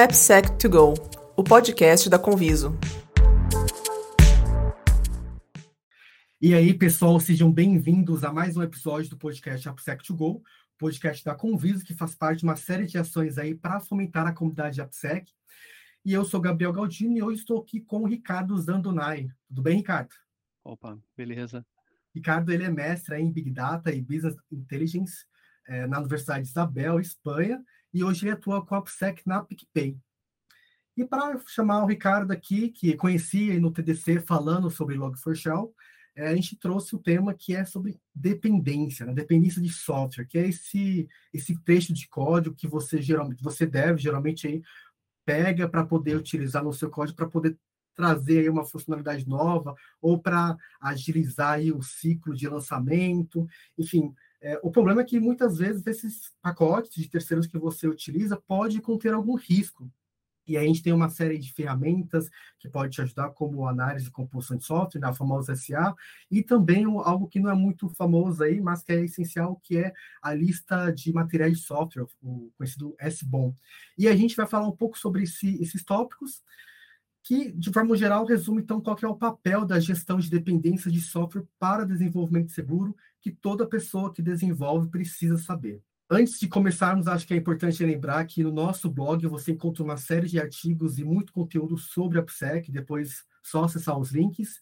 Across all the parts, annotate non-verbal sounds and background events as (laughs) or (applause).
AppSec2Go, o podcast da Conviso. E aí, pessoal, sejam bem-vindos a mais um episódio do podcast AppSec2Go, podcast da Conviso, que faz parte de uma série de ações aí para fomentar a comunidade AppSec. E eu sou Gabriel Galdino e hoje estou aqui com o Ricardo Zandonai. Tudo bem, Ricardo? Opa, beleza. Ricardo, ele é mestre em Big Data e Business Intelligence é, na Universidade de Isabel, Espanha, e hoje ele atua com a AppSec na PicPay. E para chamar o Ricardo aqui, que conhecia no TDC falando sobre Log4Shell, é, a gente trouxe o tema que é sobre dependência, né? dependência de software, que é esse, esse trecho de código que você geralmente você deve geralmente aí pega para poder utilizar no seu código para poder trazer aí uma funcionalidade nova ou para agilizar aí o ciclo de lançamento, enfim. É, o problema é que muitas vezes esses pacotes de terceiros que você utiliza pode conter algum risco e a gente tem uma série de ferramentas que pode te ajudar, como análise de composição de software, a famosa SA, e também algo que não é muito famoso aí, mas que é essencial, que é a lista de materiais de software, o conhecido SBOM. E a gente vai falar um pouco sobre esse, esses tópicos, que, de forma geral, resume, então, qual é o papel da gestão de dependência de software para desenvolvimento seguro, que toda pessoa que desenvolve precisa saber. Antes de começarmos, acho que é importante lembrar que no nosso blog você encontra uma série de artigos e muito conteúdo sobre a PSEC, depois só acessar os links.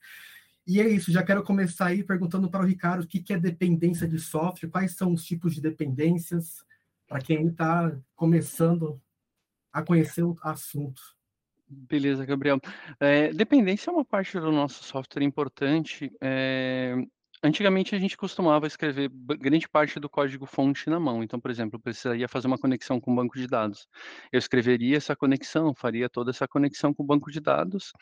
E é isso, já quero começar aí perguntando para o Ricardo o que é dependência de software, quais são os tipos de dependências, para quem está começando a conhecer o assunto. Beleza, Gabriel. É, dependência é uma parte do nosso software importante. É, Antigamente a gente costumava escrever grande parte do código-fonte na mão. Então, por exemplo, eu precisaria fazer uma conexão com o banco de dados. Eu escreveria essa conexão, faria toda essa conexão com o banco de dados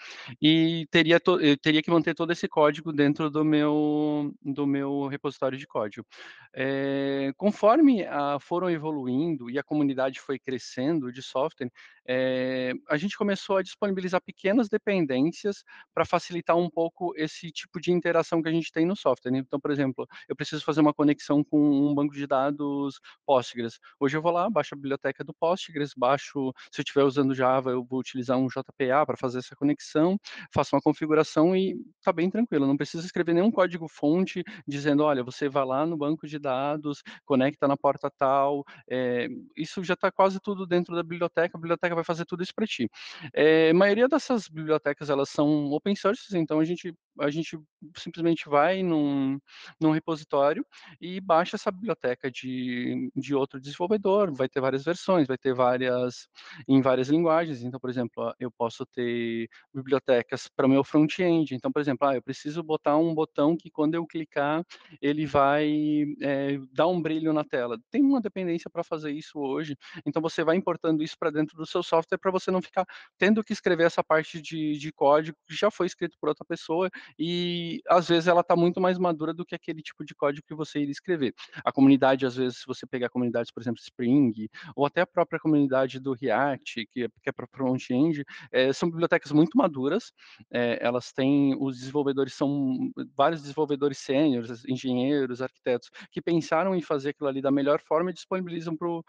e teria, eu teria que manter todo esse código dentro do meu, do meu repositório de código. É, conforme a, foram evoluindo e a comunidade foi crescendo de software, é, a gente começou a disponibilizar pequenas dependências para facilitar um pouco esse tipo de interação que a gente tem no software. Né? Então, por exemplo, eu preciso fazer uma conexão com um banco de dados Postgres. Hoje eu vou lá, baixo a biblioteca do Postgres, baixo, se eu estiver usando Java, eu vou utilizar um JPA para fazer essa conexão, faço uma configuração e está bem tranquilo. Não preciso escrever nenhum código fonte dizendo, olha, você vai lá no banco de dados, conecta na porta tal. É, isso já está quase tudo dentro da biblioteca. A biblioteca vai fazer tudo isso para ti. É, a maioria dessas bibliotecas elas são open source, então a gente a gente simplesmente vai num, num repositório e baixa essa biblioteca de, de outro desenvolvedor, vai ter várias versões, vai ter várias em várias linguagens. Então, por exemplo, eu posso ter bibliotecas para o meu front-end. Então, por exemplo, ah, eu preciso botar um botão que quando eu clicar ele vai é, dar um brilho na tela. Tem uma dependência para fazer isso hoje. Então, você vai importando isso para dentro do seu software para você não ficar tendo que escrever essa parte de, de código que já foi escrito por outra pessoa e às vezes ela está muito mais madura do que aquele tipo de código que você iria escrever. A comunidade, às vezes, se você pegar comunidades, por exemplo, Spring, ou até a própria comunidade do React, que é, que é para front-end, é, são bibliotecas muito maduras, é, elas têm, os desenvolvedores são vários desenvolvedores sêniores, engenheiros, arquitetos, que pensaram em fazer aquilo ali da melhor forma e disponibilizam para o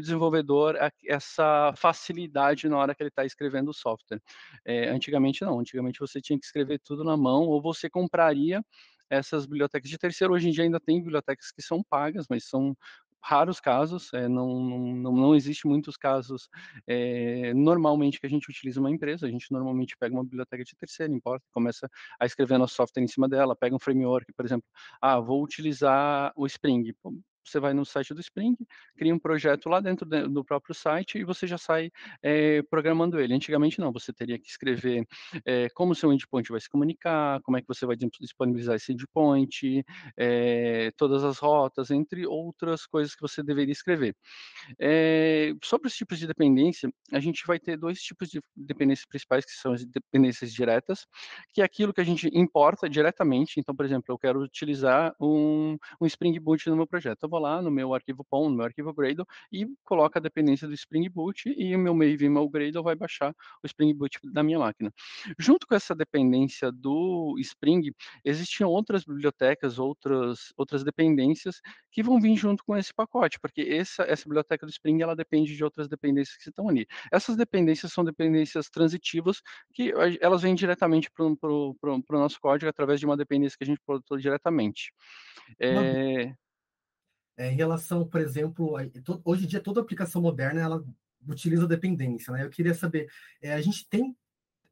desenvolvedor essa facilidade na hora que ele está escrevendo o software. É, antigamente não, antigamente você tinha que escrever tudo na mão ou você compraria essas bibliotecas de terceiro. Hoje em dia ainda tem bibliotecas que são pagas, mas são raros casos, é, não, não, não existe muitos casos é, normalmente que a gente utiliza uma empresa, a gente normalmente pega uma biblioteca de terceiro, importa, começa a escrever nosso software em cima dela, pega um framework, por exemplo, ah, vou utilizar o Spring, você vai no site do Spring, cria um projeto lá dentro do próprio site e você já sai é, programando ele. Antigamente não, você teria que escrever é, como o seu endpoint vai se comunicar, como é que você vai disponibilizar esse endpoint, é, todas as rotas, entre outras coisas que você deveria escrever. sobre os tipos de dependência, a gente vai ter dois tipos de dependências principais, que são as dependências diretas, que é aquilo que a gente importa diretamente. Então, por exemplo, eu quero utilizar um, um Spring Boot no meu projeto vou lá no meu arquivo POM, no meu arquivo Gradle, e coloco a dependência do Spring Boot e o meu Maven, meu Gradle vai baixar o Spring Boot da minha máquina. Junto com essa dependência do Spring, existiam outras bibliotecas, outras, outras dependências que vão vir junto com esse pacote, porque essa, essa biblioteca do Spring, ela depende de outras dependências que estão ali. Essas dependências são dependências transitivas, que elas vêm diretamente para o nosso código através de uma dependência que a gente produziu diretamente. É... É, em relação, por exemplo, a, hoje em dia toda aplicação moderna ela utiliza dependência, né? Eu queria saber, é, a gente tem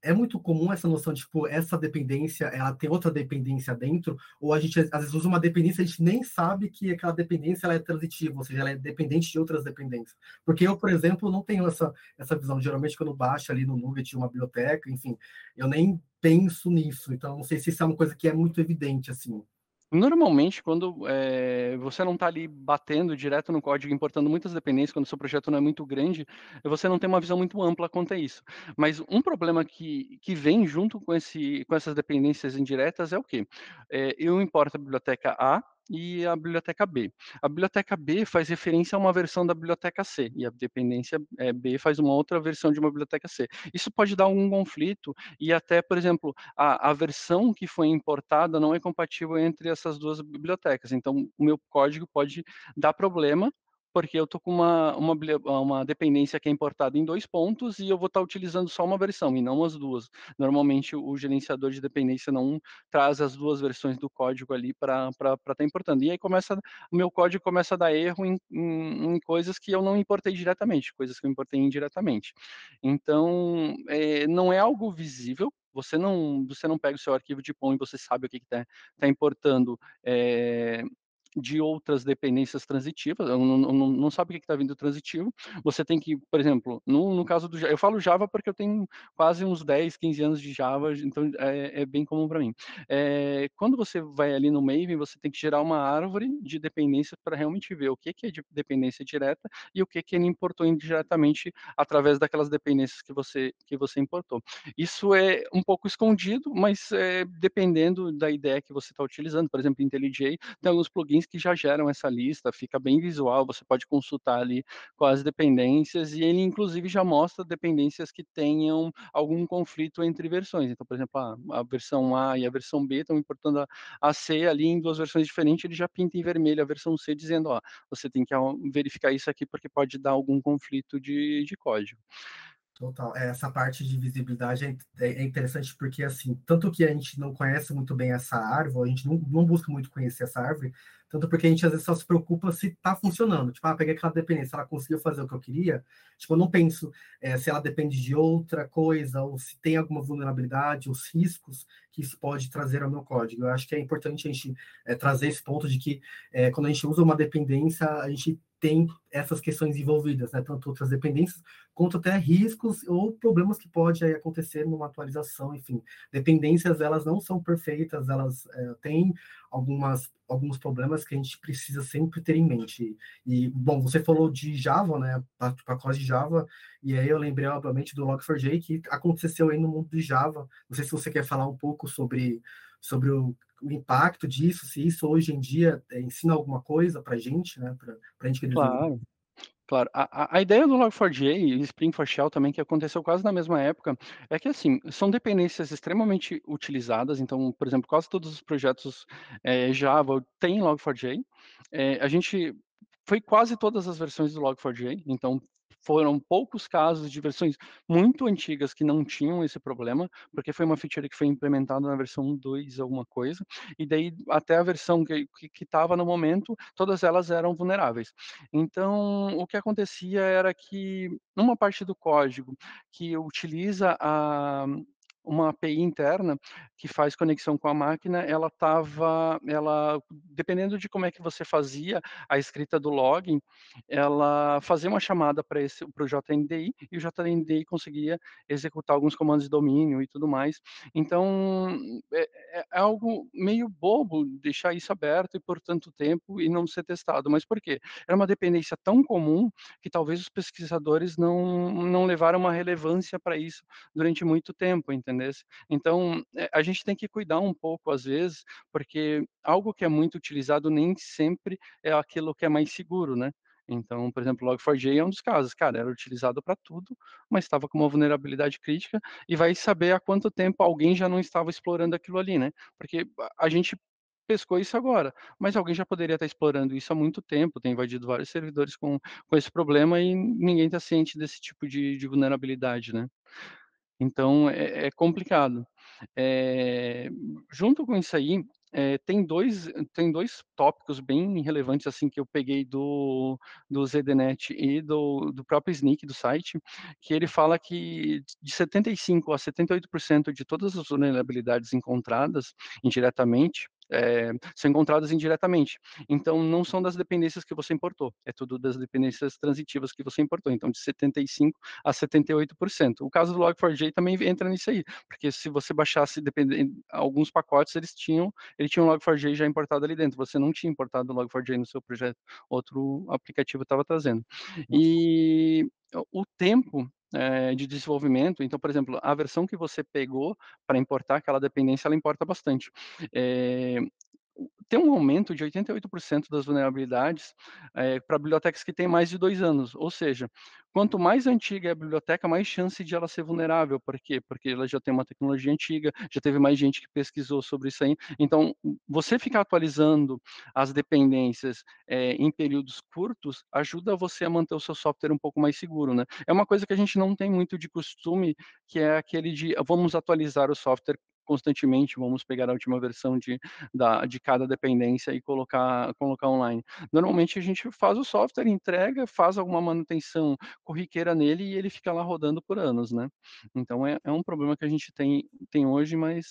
é muito comum essa noção de, tipo, essa dependência, ela tem outra dependência dentro, ou a gente às vezes usa uma dependência a gente nem sabe que aquela dependência ela é transitiva, ou seja, ela é dependente de outras dependências. Porque eu, por exemplo, não tenho essa, essa visão. Geralmente, quando baixo ali no Nugget uma biblioteca, enfim, eu nem penso nisso. Então, não sei se isso é uma coisa que é muito evidente, assim. Normalmente, quando é, você não está ali batendo direto no código, importando muitas dependências, quando o seu projeto não é muito grande, você não tem uma visão muito ampla quanto a isso. Mas um problema que, que vem junto com, esse, com essas dependências indiretas é o quê? É, eu importo a biblioteca A, e a biblioteca B. A biblioteca B faz referência a uma versão da biblioteca C, e a dependência é, B faz uma outra versão de uma biblioteca C. Isso pode dar algum conflito, e até, por exemplo, a, a versão que foi importada não é compatível entre essas duas bibliotecas. Então, o meu código pode dar problema porque eu estou com uma, uma, uma dependência que é importada em dois pontos e eu vou estar tá utilizando só uma versão e não as duas. Normalmente o gerenciador de dependência não traz as duas versões do código ali para estar tá importando. E aí começa, o meu código começa a dar erro em, em, em, coisas que eu não importei diretamente, coisas que eu importei indiretamente. Então, é, não é algo visível, você não, você não pega o seu arquivo de POM e você sabe o que está tá importando é, de outras dependências transitivas, não, não, não sabe o que está vindo transitivo, você tem que, por exemplo, no, no caso do eu falo Java porque eu tenho quase uns 10, 15 anos de Java, então é, é bem comum para mim. É, quando você vai ali no Maven, você tem que gerar uma árvore de dependências para realmente ver o que, que é de dependência direta e o que, que ele importou indiretamente através daquelas dependências que você, que você importou. Isso é um pouco escondido, mas é, dependendo da ideia que você está utilizando, por exemplo, IntelliJ, tem alguns plugins plugins que já geram essa lista, fica bem visual, você pode consultar ali as dependências e ele inclusive já mostra dependências que tenham algum conflito entre versões. Então, por exemplo, a, a versão A e a versão B estão importando a, a, C ali em duas versões diferentes, ele já pinta em vermelho a versão C dizendo, ó, você tem que verificar isso aqui porque pode dar algum conflito de, de código. Total. É, essa parte de visibilidade é, é, é, interessante porque, assim, tanto que a gente não conhece muito bem essa árvore, a gente não, não busca muito conhecer essa árvore, tanto porque a gente às vezes só se preocupa se está funcionando. Tipo, ah, peguei aquela dependência, ela conseguiu fazer o que eu queria. Tipo, eu não penso é, se ela depende de outra coisa, ou se tem alguma vulnerabilidade, os riscos que isso pode trazer ao meu código. Eu acho que é importante a gente é, trazer esse ponto de que é, quando a gente usa uma dependência, a gente tem essas questões envolvidas, né? tanto outras dependências, quanto até riscos ou problemas que pode aí, acontecer numa atualização, enfim. Dependências, elas não são perfeitas, elas é, têm algumas, alguns problemas que a gente precisa sempre ter em mente. E, bom, você falou de Java, né, pacote de Java, e aí eu lembrei, obviamente, do Log4j, que aconteceu aí no mundo de Java. Não sei se você quer falar um pouco sobre, sobre o o impacto disso, se isso hoje em dia é, ensina alguma coisa para a gente, né? Para a gente que Claro. Claro, a, a ideia do Log4j e Spring for Shell também, que aconteceu quase na mesma época, é que, assim, são dependências extremamente utilizadas, então, por exemplo, quase todos os projetos é, Java têm Log4j, é, a gente foi quase todas as versões do Log4j, então foram poucos casos de versões muito antigas que não tinham esse problema, porque foi uma feature que foi implementada na versão 2 alguma coisa, e daí até a versão que estava no momento, todas elas eram vulneráveis. Então, o que acontecia era que numa parte do código que utiliza a uma API interna que faz conexão com a máquina, ela estava, ela, dependendo de como é que você fazia a escrita do login, ela fazia uma chamada para esse, para o JNDI e o JNDI conseguia executar alguns comandos de domínio e tudo mais. Então é, é, é algo meio bobo deixar isso aberto e por tanto tempo e não ser testado. Mas por quê? Era uma dependência tão comum que talvez os pesquisadores não não levaram uma relevância para isso durante muito tempo, entende? Então, eh, a gente tem que cuidar um pouco às vezes, porque algo que é muito utilizado nem sempre é aquilo que é mais seguro, né. Então, por exemplo, o Log4j é um dos casos, cara, era utilizado para tudo, mas estava com uma vulnerabilidade crítica, e vai saber há quanto tempo alguém já não estava explorando aquilo ali, né. Porque a a gente pescou isso agora, mas alguém já poderia estar explorando isso há muito tempo, tem invadido vários servidores com com esse problema e ninguém está ciente desse tipo de de vulnerabilidade, né. Então é é complicado. Eh, junto com isso aí, eh, tem 2 tem 2 tópicos bem relevantes, assim, que eu peguei do do ZDNet e do do próprio Snyk do site, que ele fala que de 75 a 78% de todas as vulnerabilidades encontradas indiretamente, eh, são encontradas indiretamente. Então não são das dependências que você importou, é tudo das dependências transitivas que você importou, então de 75 a 78%. O caso do Log4j também entra nisso aí, porque se você baixasse alguns pacotes eles tinham ele tinha um Log4j já importado ali dentro, você não tinha importado o Log4j no seu projeto, outro aplicativo estava trazendo. E o tempo, eh, de desenvolvimento, então, por exemplo, a versão que você pegou para importar aquela dependência, ela importa bastante. Eh, tem um aumento de 88% das vulnerabilidades, eh, para bibliotecas que têm mais de 2 anos, ou seja, quanto mais antiga é a biblioteca, mais chance de ela ser vulnerável. Por quê? Porque ela já tem uma tecnologia antiga, já teve mais gente que pesquisou sobre isso aí. Então, você ficar atualizando as dependências, eh, em períodos curtos, ajuda você a manter o seu software um pouco mais seguro, né. É uma coisa que a gente não tem muito de costume, que é aquele de: "Vamos atualizar o software constantemente, vamos pegar a última versão de da de cada dependência e colocar colocar online". Normalmente a gente faz o software, entrega, faz alguma manutenção corriqueira nele e ele fica lá rodando por anos, né. Então é é um problema que a gente tem tem hoje, mas,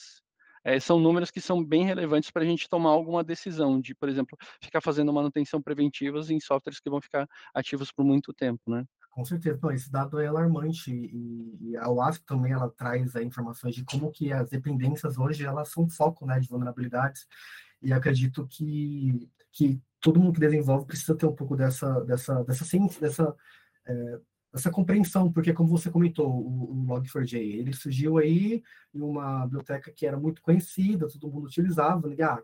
eh, são números que são bem relevantes para a gente tomar alguma decisão de, por exemplo, ficar fazendo manutenção preventivas em softwares que vão ficar ativos por muito tempo, né. Com certeza. Não, esse dado é alarmante e e a OWASP também ela traz aí informações de como que as dependências hoje elas são foco, né, de vulnerabilidades, e acredito que que todo mundo que desenvolve precisa ter um pouco dessa dessa dessa ciência, dessa, eh, dessa compreensão, porque como você comentou, o o Log4j, ele surgiu aí em uma biblioteca que era muito conhecida, todo mundo utilizava, ninguém ah,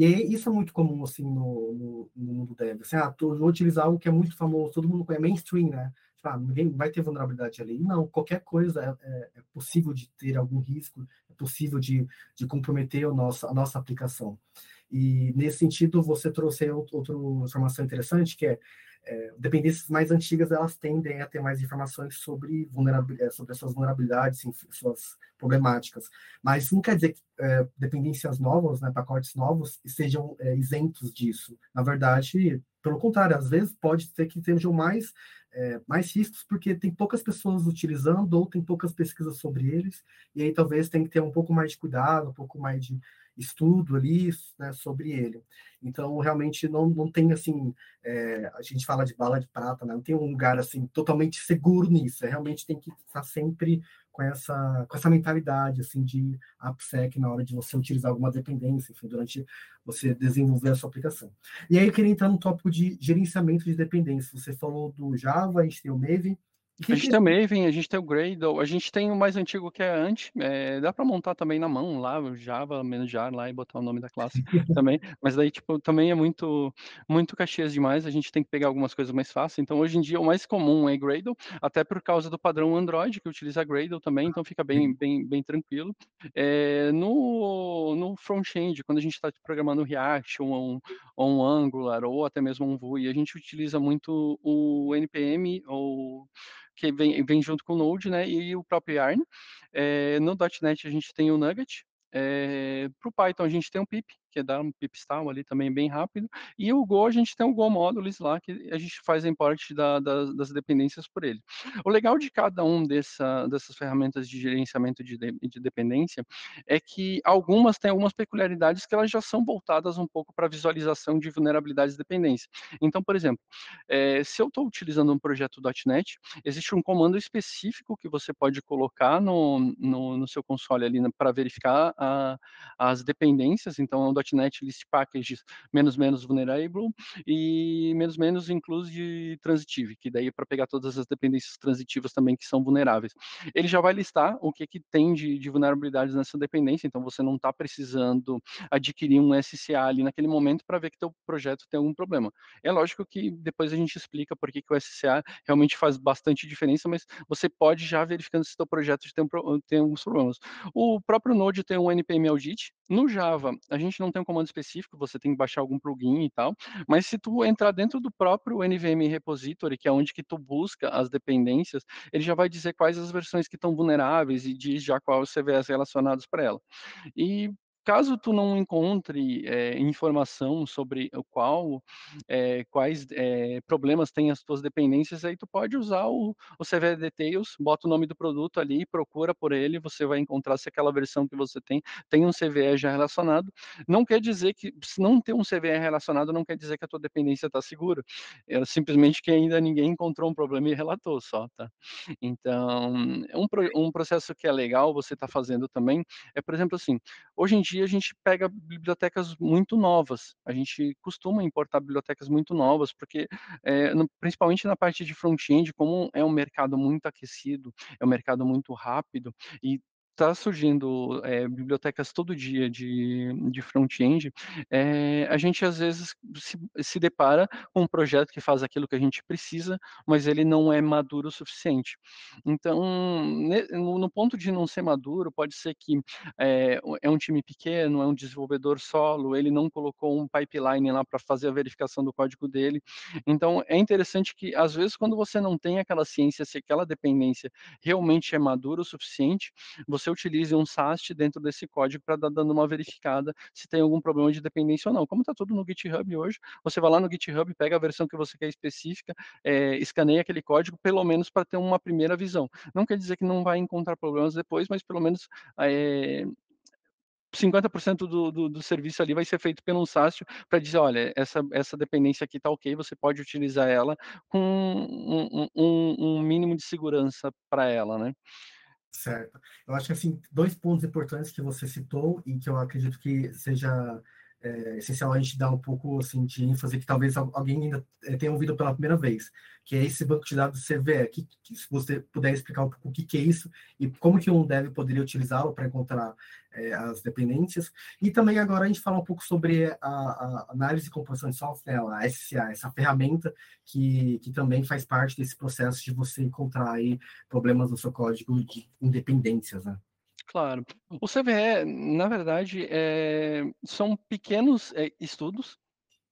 e aí isso é muito comum, assim, no no no mundo dev, assim: "Ah, tô vou utilizar algo que é muito famoso, todo mundo conhece, mainstream, né, tipo, ah, ninguém vai ter vulnerabilidade ali". Não, qualquer coisa é é é possível de ter algum risco, é possível de de comprometer o nosso a nossa aplicação. E nesse sentido, você trouxe outra informação interessante, que é, eh, dependências mais antigas, elas tendem a ter mais informações sobre eh, sobre as suas vulnerabilidades, enfim, suas problemáticas. Mas isso não quer dizer que, eh, dependências novas, né, pacotes novos, sejam, eh, isentos disso. Na verdade, pelo contrário, às vezes pode ser que sejam mais, eh, mais riscos, porque tem poucas pessoas utilizando ou tem poucas pesquisas sobre eles, e aí talvez tenha que ter um pouco mais de cuidado, um pouco mais de estudo ali, né, sobre ele. Então realmente não não tem, assim, eh, a gente fala de bala de prata, né, não tem um lugar, assim, totalmente seguro nisso, é realmente tem que estar sempre com essa com essa mentalidade, assim, de AppSec na hora de você utilizar alguma dependência, enfim, durante você desenvolver a sua aplicação. E aí eu queria entrar no tópico de gerenciamento de dependências, você falou do Java, a gente tem o Maven, A gente tem o (laughs) Maven, a gente tem o Gradle, a gente tem o mais antigo que é Ant, eh, dá para montar também na mão lá, o Java -jar lá e botar o nome da classe (laughs) também, mas daí, tipo, também é muito muito Caxias demais, a gente tem que pegar algumas coisas mais fáceis, então hoje em dia o mais comum é Gradle, até por causa do padrão Android que utiliza Gradle também, então fica bem bem bem tranquilo. Eh, no no front-end, quando a gente está programando React ou um ou um Angular ou até mesmo um Vue, a gente utiliza muito o NPM ou que vem vem junto com o Node, né, e o próprio Yarn. Eh, no .NET a gente tem o Nugget, eh, para o Python a gente tem o Pip, que é dar um pip install ali também bem rápido, e o Go a gente tem o Go Modules lá, que a gente faz a import da das das dependências por ele. O legal de cada um dessa dessas ferramentas de gerenciamento de de de dependência, é que algumas têm algumas peculiaridades que elas já são voltadas um pouco para visualização de vulnerabilidades e dependência. Então, por exemplo, eh, se eu estou utilizando um projeto .NET, existe um comando específico que você pode colocar no no no seu console ali, para verificar a as dependências, então é .NET List Packages menos menos vulnerable e menos menos include transitive, que daí é para pegar todas as dependências transitivas também que são vulneráveis. Ele já vai listar o que, que tem de, de vulnerabilidades nessa dependência, então você não está precisando adquirir um SCA ali naquele momento para ver que teu projeto tem algum problema. É lógico que depois a gente explica por que, que o SCA realmente faz bastante diferença, mas você pode já verificando se teu projeto tem, tem alguns problemas. O próprio Node tem um npm audit. No Java, a gente não tem um comando específico, você tem que baixar algum plugin e tal, mas se tu entrar dentro do próprio NVM repository, que é onde que tu busca as dependências, ele já vai dizer quais as versões que estão vulneráveis e diz já quais os CVS relacionados para ela. E caso tu não encontre é, informação sobre o qual, é, quais é, problemas tem as tuas dependências, aí tu pode usar o, o CV Details, bota o nome do produto ali, procura por ele, você vai encontrar se aquela versão que você tem tem um CVE já relacionado. Não quer dizer que, se não ter um CVE relacionado, não quer dizer que a tua dependência está segura. É simplesmente que ainda ninguém encontrou um problema e relatou só, tá? Então, um, um processo que é legal você está fazendo também é, por exemplo, assim, hoje em dia dia a gente pega bibliotecas muito novas. A gente costuma importar bibliotecas muito novas, porque é, no, principalmente na parte de front-end, como é um mercado muito aquecido, é um mercado muito rápido e está surgindo é, bibliotecas todo dia de, de front-end, é, a gente às vezes se, se, depara com um projeto que faz aquilo que a gente precisa, mas ele não é maduro o suficiente. Então, no, ponto de não ser maduro, pode ser que é, é, um time pequeno, é um desenvolvedor solo, ele não colocou um pipeline lá para fazer a verificação do código dele. Então, é interessante que, às vezes, quando você não tem aquela ciência, se aquela dependência realmente é madura o suficiente, você utilize um SAST dentro desse código para dar dando uma verificada se tem algum problema de dependência ou não. Como está tudo no GitHub hoje, você vai lá no GitHub, pega a versão que você quer específica, é, escaneia aquele código, pelo menos para ter uma primeira visão. Não quer dizer que não vai encontrar problemas depois, mas pelo menos é, 50% do, do, do, serviço ali vai ser feito pelo SAST para dizer, olha, essa, essa dependência aqui está ok, você pode utilizar ela com um, um, um mínimo de segurança para ela, né? Certo. Eu acho que, assim, dois pontos importantes que você citou e que eu acredito que seja é, essencial a gente dar um pouco assim, de ênfase que talvez alguém ainda é, tenha ouvido pela primeira vez, que é esse banco de dados CVE. Que, que, se você puder explicar um pouco o que, que é isso e como que um dev poderia utilizá-lo para encontrar é, as dependências. E também agora a gente fala um pouco sobre a, a análise e composição de software, a SCA, essa ferramenta que, que também faz parte desse processo de você encontrar aí problemas no seu código de independências, né? Claro. O CVE, na verdade, é, são pequenos é, estudos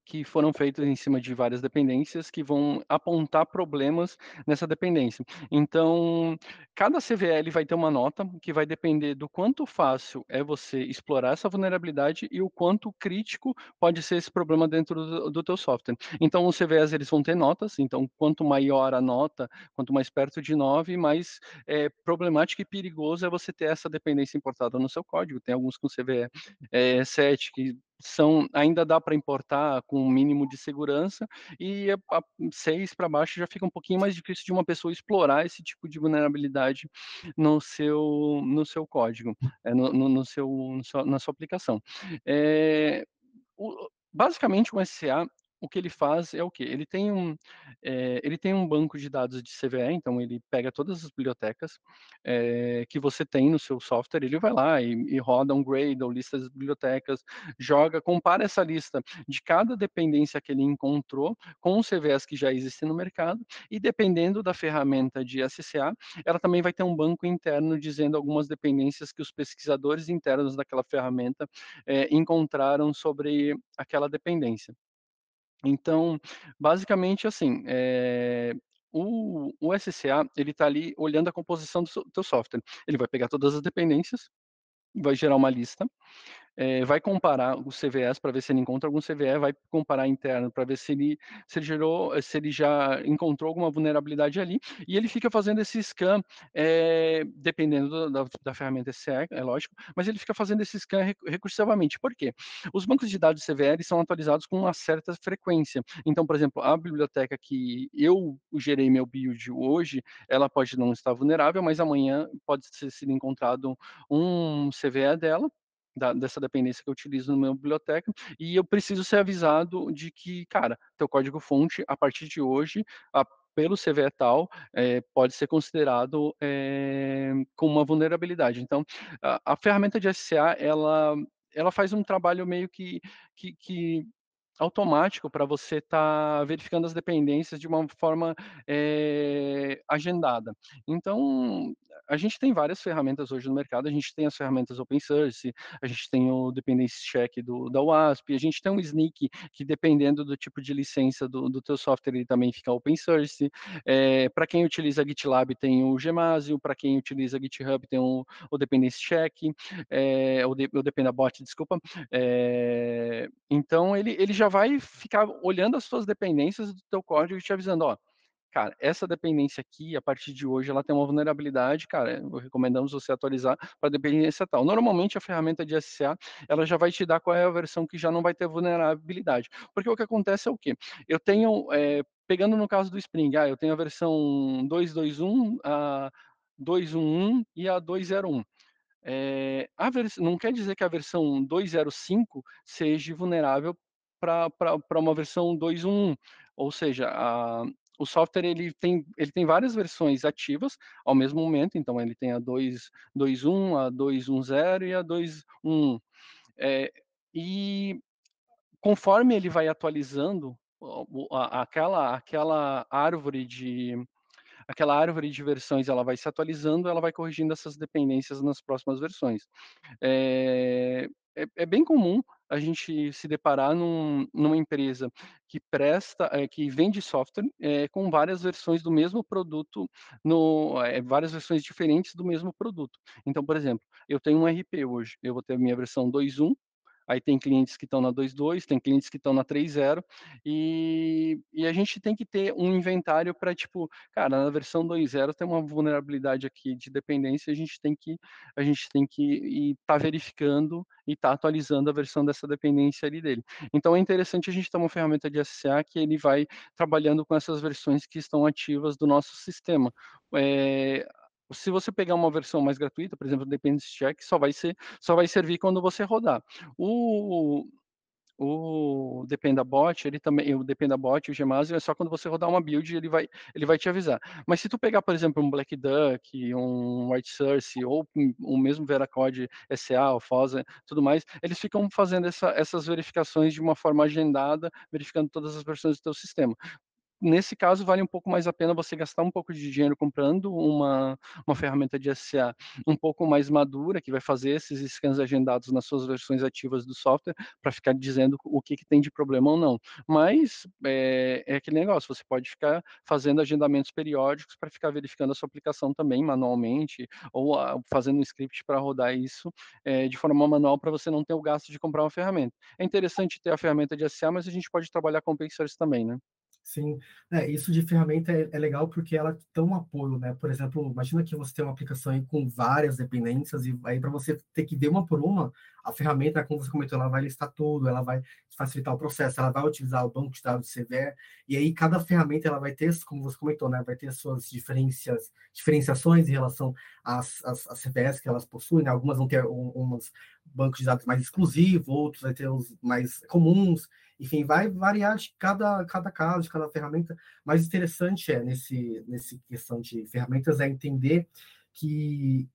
que foram feitos em cima de várias dependências que vão apontar problemas nessa dependência. Então, cada CVL vai ter uma nota que vai depender do quanto fácil é você explorar essa vulnerabilidade e o quanto crítico pode ser esse problema dentro do, do teu software. Então, os CVEs eles vão ter notas, então quanto maior a nota, quanto mais perto de 9, mais é, problemático e perigoso é você ter essa dependência importada no seu código. Tem alguns com CVE é, 7 que são ainda dá para importar com um mínimo de segurança e a, a 6 para baixo já fica um pouquinho mais difícil de uma pessoa explorar esse tipo de vulnerabilidade no seu no seu código, é, no, no, no, seu, no na sua aplicação. É, o, basicamente o SCA o que ele faz é o quê? Ele tem um, é, ele tem um banco de dados de CVE, então ele pega todas as bibliotecas é, que você tem no seu software, ele vai lá e, e roda um grade ou lista das bibliotecas, joga, compara essa lista de cada dependência que ele encontrou com os CVEs que já existem no mercado, e dependendo da ferramenta de SCA, ela também vai ter um banco interno dizendo algumas dependências que os pesquisadores internos daquela ferramenta é, encontraram sobre aquela dependência. Então, basicamente, assim, é, o, o SCA, ele está ali olhando a composição do seu, teu software. Ele vai pegar todas as dependências, vai gerar uma lista, é, vai comparar os CVEs para ver se ele encontra algum CVE, vai comparar interno para ver se ele, se ele gerou, se ele já encontrou alguma vulnerabilidade ali, e ele fica fazendo esse scan, é, dependendo da, da, ferramenta SCE, é lógico, mas ele fica fazendo esse scan recursivamente. Por quê? Os bancos de dados CVE são atualizados com uma certa frequência. Então, por exemplo, a biblioteca que eu gerei meu build hoje, ela pode não estar vulnerável, mas amanhã pode ser sido encontrado um CVE dela, da, dessa dependência que eu utilizo no meu biblioteca, e eu preciso ser avisado de que, cara, teu código-fonte, a partir de hoje, a, pelo CVETAL, é, pode ser considerado é, como uma vulnerabilidade. Então, a, a, ferramenta de SCA, ela, ela faz um trabalho meio que, que, que automático para você estar tá verificando as dependências de uma forma é, agendada. Então, a gente tem várias ferramentas hoje no mercado, a gente tem as ferramentas open source, a gente tem o dependency check do, da WASP, a gente tem um sneak que dependendo do tipo de licença do, do teu software ele também fica open source. É, para quem utiliza GitLab tem o Gemasio, para quem utiliza GitHub tem o, o dependency check, é, o, de, o Dependabot, desculpa. É, então ele, ele já vai ficar olhando as suas dependências do teu código e te avisando, ó, cara, essa dependência aqui, a partir de hoje, ela tem uma vulnerabilidade, cara, recomendamos você atualizar para dependência tal. Normalmente, a ferramenta de SCA, ela já vai te dar qual é a versão que já não vai ter vulnerabilidade. Porque o que acontece é o quê? Eu tenho, é, pegando no caso do Spring, ah, eu tenho a versão 221, a 211 e a 201. É, a vers... Não quer dizer que a versão 205 seja vulnerável para uma versão 2.1.1, ou seja, a, o software ele tem, ele tem várias versões ativas ao mesmo momento, então ele tem a 2.1, a 2.1.0 e a 2.1. É, e conforme ele vai atualizando aquela, aquela árvore de aquela árvore de versões ela vai se atualizando, ela vai corrigindo essas dependências nas próximas versões. É, é, é bem comum a gente se deparar num, numa empresa que presta, é, que vende software é, com várias versões do mesmo produto, no, é, várias versões diferentes do mesmo produto. Então, por exemplo, eu tenho um RP hoje, eu vou ter a minha versão 2.1, aí tem clientes que estão na 2.2, tem clientes que estão na 3.0, e, e a gente tem que ter um inventário para, tipo, cara, na versão 2.0 tem uma vulnerabilidade aqui de dependência, a gente tem que, a gente tem que estar tá verificando e estar tá atualizando a versão dessa dependência ali dele. Então é interessante a gente ter uma ferramenta de SCA que ele vai trabalhando com essas versões que estão ativas do nosso sistema. É, se você pegar uma versão mais gratuita, por exemplo, o Dependency Check, só vai, ser, só vai servir quando você rodar. O, o Dependabot, ele também, o Dependabot, o Gmasio, é só quando você rodar uma build, ele vai, ele vai te avisar. Mas se tu pegar, por exemplo, um Black Duck, um White Source, ou o mesmo Veracode SA, o FOSA, tudo mais, eles ficam fazendo essa, essas verificações de uma forma agendada, verificando todas as versões do teu sistema nesse caso, vale um pouco mais a pena você gastar um pouco de dinheiro comprando uma, uma ferramenta de SCA um pouco mais madura, que vai fazer esses scans agendados nas suas versões ativas do software, para ficar dizendo o que, que, tem de problema ou não. Mas é, é aquele negócio, você pode ficar fazendo agendamentos periódicos para ficar verificando a sua aplicação também manualmente, ou a, fazendo um script para rodar isso é, de forma manual para você não ter o gasto de comprar uma ferramenta. É interessante ter a ferramenta de SCA, mas a gente pode trabalhar com source também, né? Sim, é, isso de ferramenta é, é, legal porque ela dá um apoio, né? Por exemplo, imagina que você tem uma aplicação aí com várias dependências e aí para você ter que ver uma por uma, a ferramenta, como você comentou, ela vai listar tudo, ela vai facilitar o processo, ela vai utilizar o banco de dados CVE, e aí cada ferramenta ela vai ter, como você comentou, né? Vai ter suas diferenças, diferenciações em relação às, às, às CVEs que elas possuem, né? Algumas vão ter um, umas bancos de dados mais exclusivos, outros vai ter os mais comuns, enfim, vai variar de cada, cada caso, de cada ferramenta. Mais interessante é, nesse, nesse questão de ferramentas, é entender que,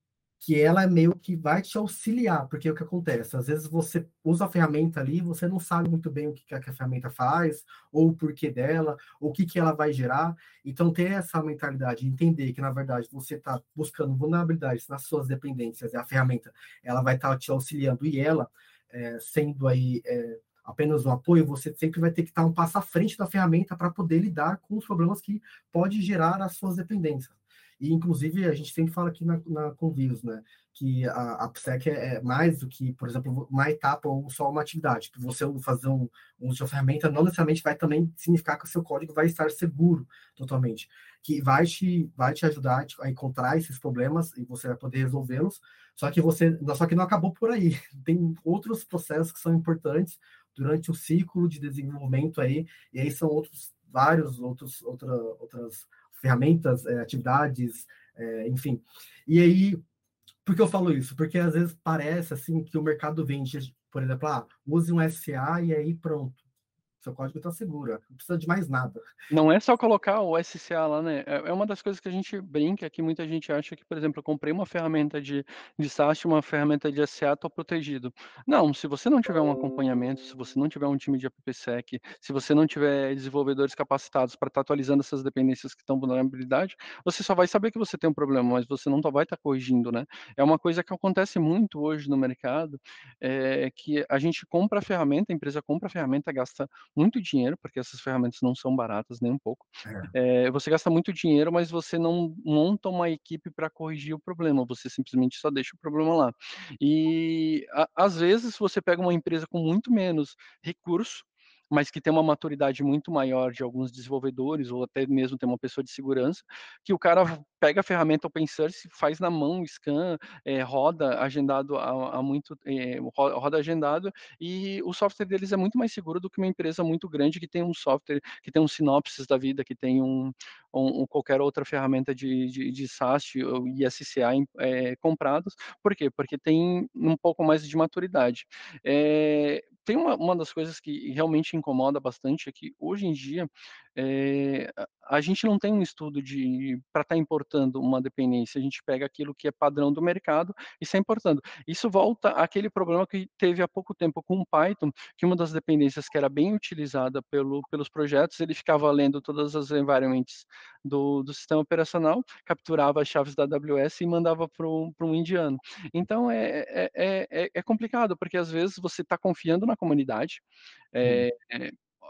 que ela é meio que vai te auxiliar, porque o que acontece? Às vezes você usa a ferramenta ali, você não sabe muito bem o que, que a ferramenta faz, ou o porquê dela, ou o que, que ela vai gerar. Então, ter essa mentalidade, entender que, na verdade, você está buscando vulnerabilidades nas suas dependências, e a ferramenta ela vai estar tá te auxiliando, e ela, é, sendo aí. É, apenas o apoio, você sempre vai ter que estar um passo à frente da ferramenta para poder lidar com os problemas que pode gerar as suas dependências. E, inclusive, a gente sempre fala aqui na, na Convivos, né, que a, a PSEC é, é mais do que, por exemplo, uma etapa ou só uma atividade. Você fazer um, um uso de ferramenta não necessariamente vai também significar que o seu código vai estar seguro totalmente, que vai te, vai te ajudar a encontrar esses problemas e você vai poder resolvê-los, só que você, só que não acabou por aí. (laughs) Tem outros processos que são importantes, durante o ciclo de desenvolvimento aí, e aí são outros vários outros outra, outras ferramentas, é, atividades, é, enfim. E aí Por que eu falo isso? Porque às vezes parece assim que o mercado vende, por exemplo, ah, use um SA e aí pronto seu código está seguro, não precisa de mais nada. Não é só colocar o SCA lá, né? É, é uma das coisas que a gente brinca, que muita gente acha que, por exemplo, eu comprei uma ferramenta de, de SaaS, uma ferramenta de SCA, estou protegido. Não, se você não tiver um acompanhamento, se você não tiver um time de AppSec, se você não tiver desenvolvedores capacitados para estar tá atualizando essas dependências que estão vulnerabilidade, você só vai saber que você tem um problema, mas você não tá, vai estar tá corrigindo, né? É uma coisa que acontece muito hoje no mercado, é que a gente compra a ferramenta, a empresa compra a ferramenta, gasta muito dinheiro, porque essas ferramentas não são baratas nem um pouco. É. É, você gasta muito dinheiro, mas você não monta uma equipe para corrigir o problema, você simplesmente só deixa o problema lá. E a, às vezes você pega uma empresa com muito menos recurso, mas que tem uma maturidade muito maior de alguns desenvolvedores, ou até mesmo tem uma pessoa de segurança, que o cara pega a ferramenta open source, faz na mão, scan, é, roda agendado há, muito, é, roda agendado, e o software deles é muito mais seguro do que uma empresa muito grande que tem um software, que tem um sinopsis da vida, que tem um, um qualquer outra ferramenta de, de, de SaaS e SCA é, comprados. Por quê? Porque tem um pouco mais de maturidade. É, tem uma, uma das coisas que realmente incomoda bastante é que hoje em dia é, a gente não tem um estudo de para estar tá importando uma dependência, a gente pega aquilo que é padrão do mercado e está importando. Isso volta àquele problema que teve há pouco tempo com o Python, que uma das dependências que era bem utilizada pelo, pelos projetos, ele ficava lendo todas as environments do, do sistema operacional, capturava as chaves da AWS e mandava para um indiano. Então é, é, é, é complicado, porque às vezes você está confiando na comunidade, é,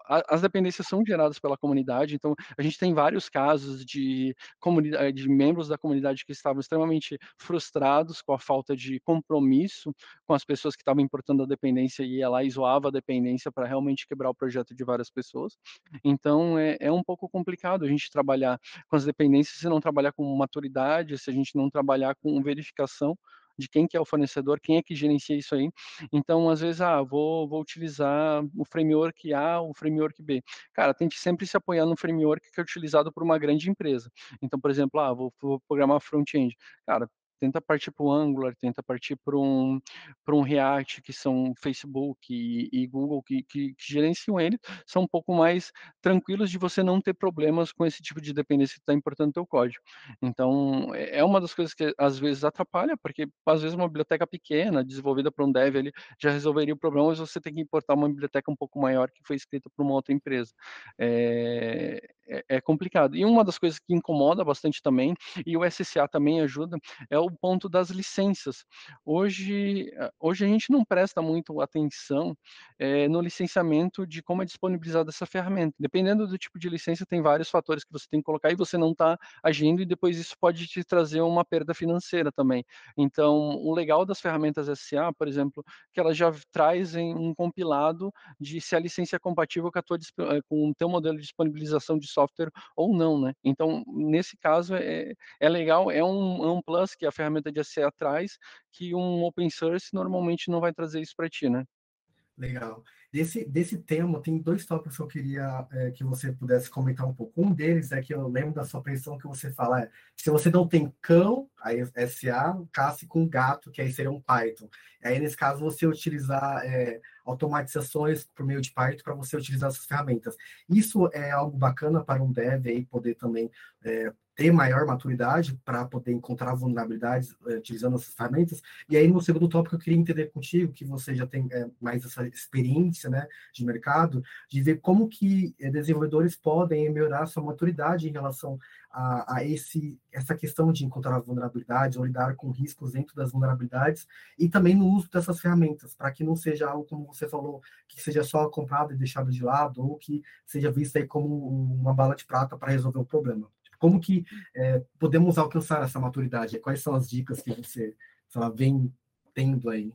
as dependências são geradas pela comunidade, então a gente tem vários casos de, comunidade, de membros da comunidade que estavam extremamente frustrados com a falta de compromisso com as pessoas que estavam importando a dependência e ia lá e zoava a dependência para realmente quebrar o projeto de várias pessoas. Então é, é um pouco complicado a gente trabalhar com as dependências se não trabalhar com maturidade, se a gente não trabalhar com verificação de quem que é o fornecedor, quem é que gerencia isso aí. Então, às vezes, ah, vou, vou utilizar o framework A, o framework B. Cara, tente sempre se apoiar no framework que é utilizado por uma grande empresa. Então, por exemplo, ah, vou, vou programar front-end. Cara, tenta partir para o Angular, tenta partir para um, um React, que são Facebook e, e Google, que, que, que, gerenciam ele, são um pouco mais tranquilos de você não ter problemas com esse tipo de dependência que está importando no teu código. Então, é, é uma das coisas que às vezes atrapalha, porque às vezes uma biblioteca pequena, desenvolvida por um dev, ele já resolveria o problema, mas você tem que importar uma biblioteca um pouco maior que foi escrita por uma outra empresa. É, é, é complicado. E uma das coisas que incomoda bastante também, e o SCA também ajuda, é o ponto das licenças. Hoje, eh, hoje a gente não presta muito atenção é, no licenciamento de como é disponibilizada essa ferramenta. Dependendo do tipo de licença, tem vários fatores que você tem que colocar e você não está agindo, e depois isso pode te trazer uma perda financeira também. Então, o legal das ferramentas SA, por exemplo, que elas já trazem um compilado de se a licença é compatível com, a tua, eh, com o teu modelo de disponibilização de software ou não, né? Então, nesse caso, é, é legal, é um, é um plus que a ferramenta de SEA traz, que um open source normalmente não vai trazer isso para ti, né? Legal. Desse, desse tema, tem dois tópicos que eu queria é, que você pudesse comentar um pouco. Um deles é que eu lembro da sua pressão que você fala, é, se você não tem cão, aí SA, casse com gato, que aí seria um Python. Aí, nesse caso, você utilizar é, automatizações por meio de Python para você utilizar essas ferramentas. Isso é algo bacana para um dev aí poder também é, ter maior maturidade para poder encontrar vulnerabilidades é, utilizando essas ferramentas. E aí, no segundo tópico, eu queria entender contigo, que você já tem é, mais essa experiência né, de mercado, de ver como que é, desenvolvedores podem melhorar sua maturidade em relação a, a, esse, essa questão de encontrar vulnerabilidades ou lidar com riscos dentro das vulnerabilidades e também no uso dessas ferramentas, para que não seja algo, como você falou, que seja só comprado e deixado de lado, ou que seja visto aí como uma bala de prata para resolver o problema. Como que é, podemos alcançar essa maturidade? Quais são as dicas que você vem tendo aí?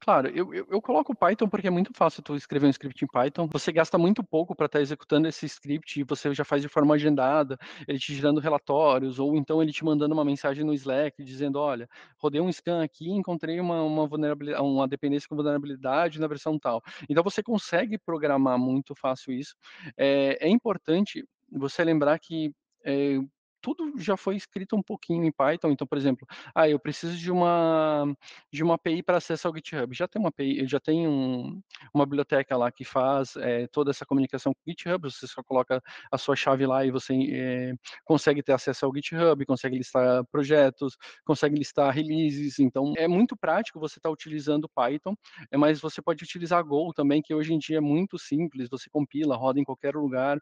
Claro, eu, eu, eu, coloco o Python porque é muito fácil tu escrever um script em Python. Você gasta muito pouco para estar tá executando esse script e você já faz de forma agendada, ele te gerando relatórios, ou então ele te mandando uma mensagem no Slack dizendo: olha, rodei um scan aqui encontrei uma, uma, vulnerabilidade, uma dependência com vulnerabilidade na versão tal. Então você consegue programar muito fácil isso. É, é importante você lembrar que é, tudo já foi escrito um pouquinho em Python. Então, por exemplo, ah, eu preciso de uma de uma API para acesso ao GitHub. Já tem uma API, já tem um, uma biblioteca lá que faz é, toda essa comunicação com o GitHub. Você só coloca a sua chave lá e você é, consegue ter acesso ao GitHub, consegue listar projetos, consegue listar releases. Então, é muito prático você estar tá utilizando Python, é, mas você pode utilizar Go também, que hoje em dia é muito simples. Você compila, roda em qualquer lugar,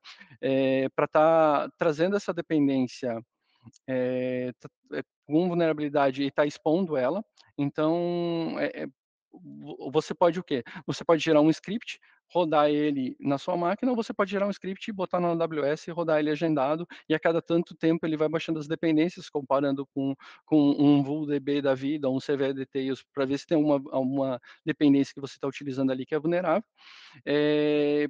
para estar tá trazendo essa dependência é, com vulnerabilidade e está expondo ela. Então, é, você pode o quê? Você pode gerar um script, rodar ele na sua máquina, ou você pode gerar um script e botar na AWS rodar ele agendado, e a cada tanto tempo ele vai baixando as dependências, comparando com, com um VulDB da vida, um Details, para ver se tem uma, uma dependência que você está utilizando ali que é vulnerável. É,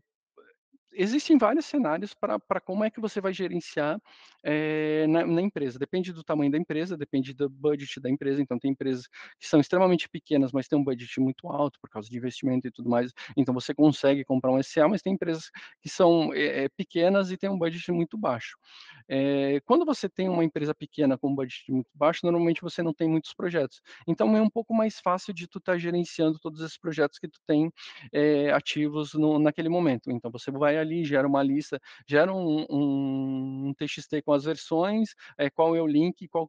existem vários cenários para como é que você vai gerenciar é, na, na, empresa. Depende do tamanho da empresa, depende do budget da empresa. Então, tem empresas que são extremamente pequenas, mas tem um budget muito alto por causa de investimento e tudo mais. Então, você consegue comprar um SA, mas tem empresas que são é, pequenas e tem um budget muito baixo. É, quando você tem uma empresa pequena com um budget muito baixo, normalmente você não tem muitos projetos. Então, é um pouco mais fácil de tu estar tá gerenciando todos esses projetos que tu tem ativos no, naquele momento. Então, você vai ali, gera uma lista, gera um, um, um TXT com as versões, é, qual é o link, qual,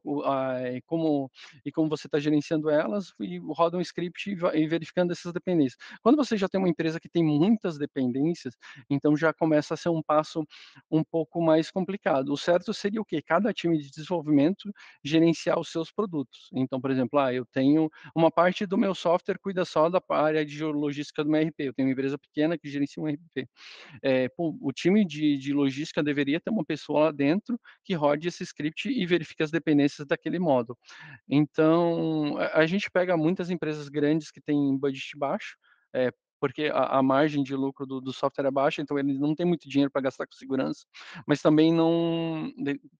é, como, e como você está gerenciando elas, e roda um script e, vai, e verificando essas dependências. Quando você já tem uma empresa que tem muitas dependências, então já começa a ser um passo um pouco mais complicado. O certo seria o quê? Cada time de desenvolvimento gerenciar os seus produtos. Então, por exemplo, ah, eu tenho uma parte do meu software cuida só da área de logística do meu RP. Eu tenho uma empresa pequena que gerencia um RP. É, pô, o time de, de logística deveria ter uma pessoa lá dentro que rode esse script e verifique as dependências daquele módulo. Então, a, a gente pega muitas empresas grandes que têm budget baixo, é, porque a, a, margem de lucro do, do, software é baixa, então ele não tem muito dinheiro para gastar com segurança, mas também não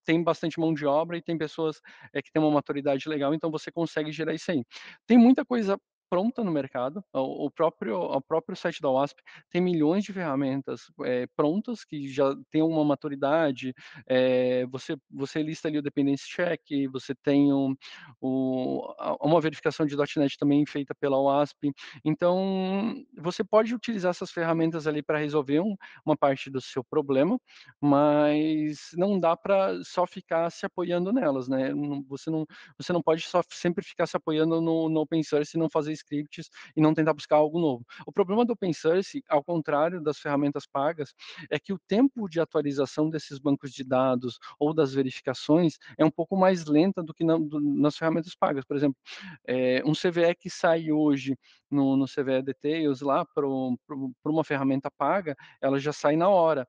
tem bastante mão de obra e tem pessoas é, que têm uma maturidade legal, então você consegue gerar isso aí. Tem muita coisa pronta no mercado. O, próprio, o próprio site da WASP tem milhões de ferramentas é, prontas que já tem uma maturidade. É, você, você lista ali o dependency check, você tem um, o, uma verificação de .NET também feita pela WASP. Então, você pode utilizar essas ferramentas ali para resolver um, uma parte do seu problema, mas não dá para só ficar se apoiando nelas, né? Você não, você não pode só sempre ficar se apoiando no, no open source e não fazer scripts e não tentar buscar algo novo. O problema do open source, ao contrário das ferramentas pagas, é que o tempo de atualização desses bancos de dados ou das verificações é um pouco mais lenta do que na, do, nas ferramentas pagas. Por exemplo, é, um CVE que sai hoje no, no CVE Details lá para uma ferramenta paga, ela já sai na hora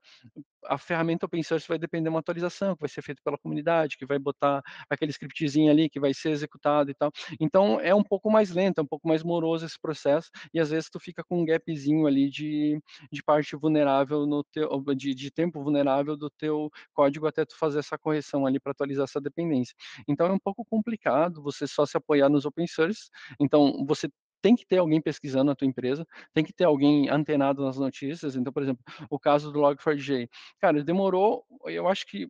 a ferramenta open source vai depender de uma atualização que vai ser feita pela comunidade, que vai botar aquele scriptzinho ali que vai ser executado e tal. Então é um pouco mais lento, é um pouco mais moroso esse processo e às vezes tu fica com um gapzinho ali de, de parte vulnerável no teu de, de tempo vulnerável do teu código até tu fazer essa correção ali para atualizar essa dependência. Então é um pouco complicado você só se apoiar nos open source. Então você tem que ter alguém pesquisando na tua empresa, tem que ter alguém antenado nas notícias. Então, por exemplo, o caso do Log4j. Cara, demorou, eu acho que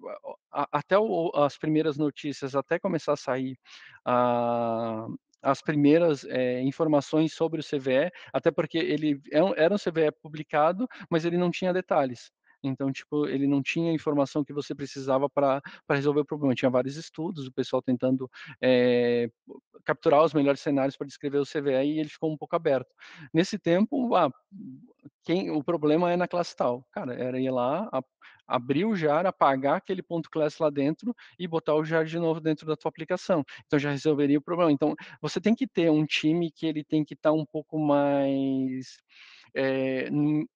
até o, as primeiras notícias, até começar a sair a, as primeiras é, informações sobre o CVE, até porque ele é era um CVE publicado, mas ele não tinha detalhes. Então, tipo, ele não tinha a informação que você precisava para resolver o problema. Tinha vários estudos, o pessoal tentando é, capturar os melhores cenários para descrever o CVE e ele ficou um pouco aberto. Nesse tempo, ah, quem, o problema é na classe tal. Cara, era ir lá, a, abrir o jar, apagar aquele ponto class lá dentro e botar o jar de novo dentro da tua aplicação. Então já resolveria o problema. Então você tem que ter um time que ele tem que estar tá um pouco mais é,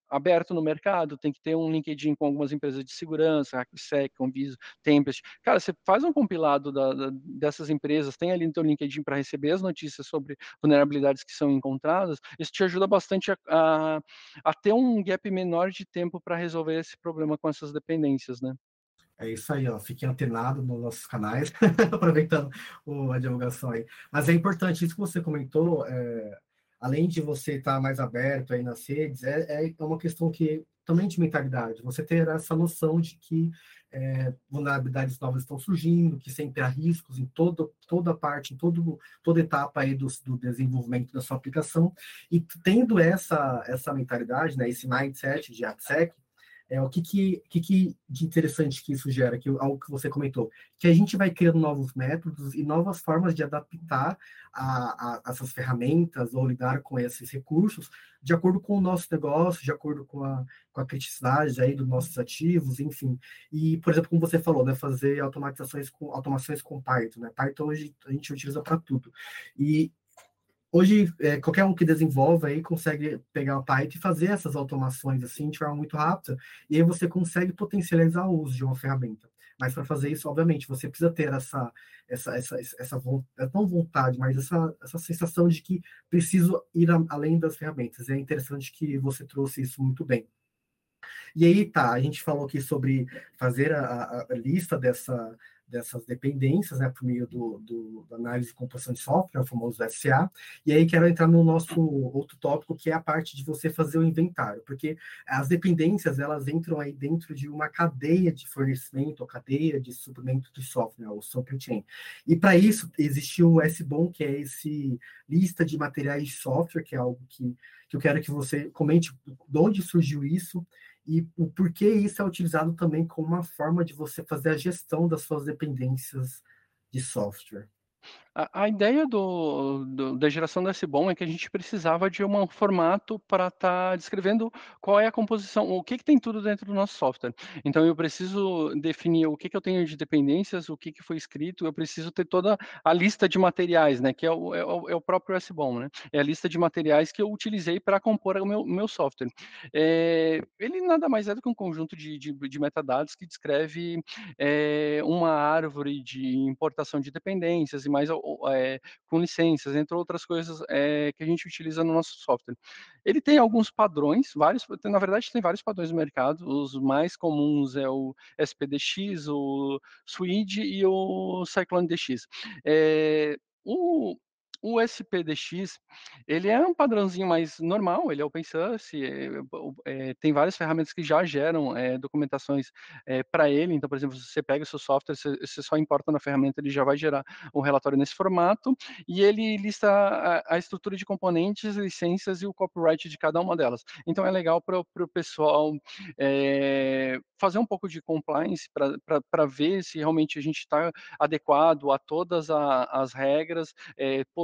aberto no mercado, tem que ter um LinkedIn com algumas empresas de segurança, HackSec, Conviso, Tempest. Cara, você faz um compilado da, da, dessas empresas, tem ali no teu LinkedIn para receber as notícias sobre vulnerabilidades que são encontradas, isso te ajuda bastante a, a, a ter um gap menor de tempo para resolver esse problema com essas dependências, né? É isso aí, ó. Fiquem antenados nos nossos canais, (laughs) aproveitando o, a divulgação aí. Mas é importante, isso que você comentou, é, além de você estar mais aberto aí nas redes, é, é uma questão que também de mentalidade, você ter essa noção de que é, vulnerabilidades novas estão surgindo, que sempre há riscos em todo, toda parte, em todo, toda etapa aí do, do desenvolvimento da sua aplicação, e tendo essa, essa mentalidade, né, esse mindset de AppSec, é, o que, que, que, que de interessante que isso gera, que, algo que você comentou, que a gente vai criando novos métodos e novas formas de adaptar a, a, essas ferramentas ou lidar com esses recursos de acordo com o nosso negócio, de acordo com a, com a criticidade aí dos nossos ativos, enfim. E, por exemplo, como você falou, né, fazer automatizações com automações com Python, né? Python hoje a gente utiliza para tudo. E hoje é, qualquer um que desenvolve aí consegue pegar o Python e fazer essas automações assim de forma muito rápida, e aí você consegue potencializar o uso de uma ferramenta. Mas para fazer isso, obviamente, você precisa ter essa essa essa essa não vontade, mas essa essa sensação de que preciso ir a, além das ferramentas. É interessante que você trouxe isso muito bem. E aí tá, a gente falou aqui sobre fazer a, a lista dessa dessas dependências, né, por meio do, do, do análise de composição de software, o famoso SA, e aí quero entrar no nosso outro tópico, que é a parte de você fazer o inventário, porque as dependências, elas entram aí dentro de uma cadeia de fornecimento, ou cadeia de suprimento de software, o supply chain, e para isso existe o SBOM, que é esse lista de materiais de software, que é algo que, que eu quero que você comente de onde surgiu isso, e o porquê isso é utilizado também como uma forma de você fazer a gestão das suas dependências de software. A, a ideia do, do, da geração do SBOM é que a gente precisava de um formato para estar tá descrevendo qual é a composição, o que, que, tem tudo dentro do nosso software. Então, eu preciso definir o que, que eu tenho de dependências, o que, que foi escrito, eu preciso ter toda a lista de materiais, né, que é o, é o, é o próprio SBOM, né, é a lista de materiais que eu utilizei para compor o meu, meu software. É, ele nada mais é do que um conjunto de, de, de metadados que descreve é, uma árvore de importação de dependências e mais é, com licenças, entre outras coisas é, que a gente utiliza no nosso software. Ele tem alguns padrões, vários, na verdade tem vários padrões no mercado, os mais comuns é o SPDX, o Swede e o Cyclone DX. É, o, o SPDX, ele é um padrãozinho mais normal, ele é open source, é, é, tem várias ferramentas que já geram é, documentações para ele, então, por exemplo, você pega o seu software, você, você, só importa na ferramenta, ele já vai gerar um relatório nesse formato, e ele lista a, a estrutura de componentes, licenças e o copyright de cada uma delas. Então, é legal para o pessoal fazer um pouco de compliance para ver se realmente a gente está adequado a todas a, as regras,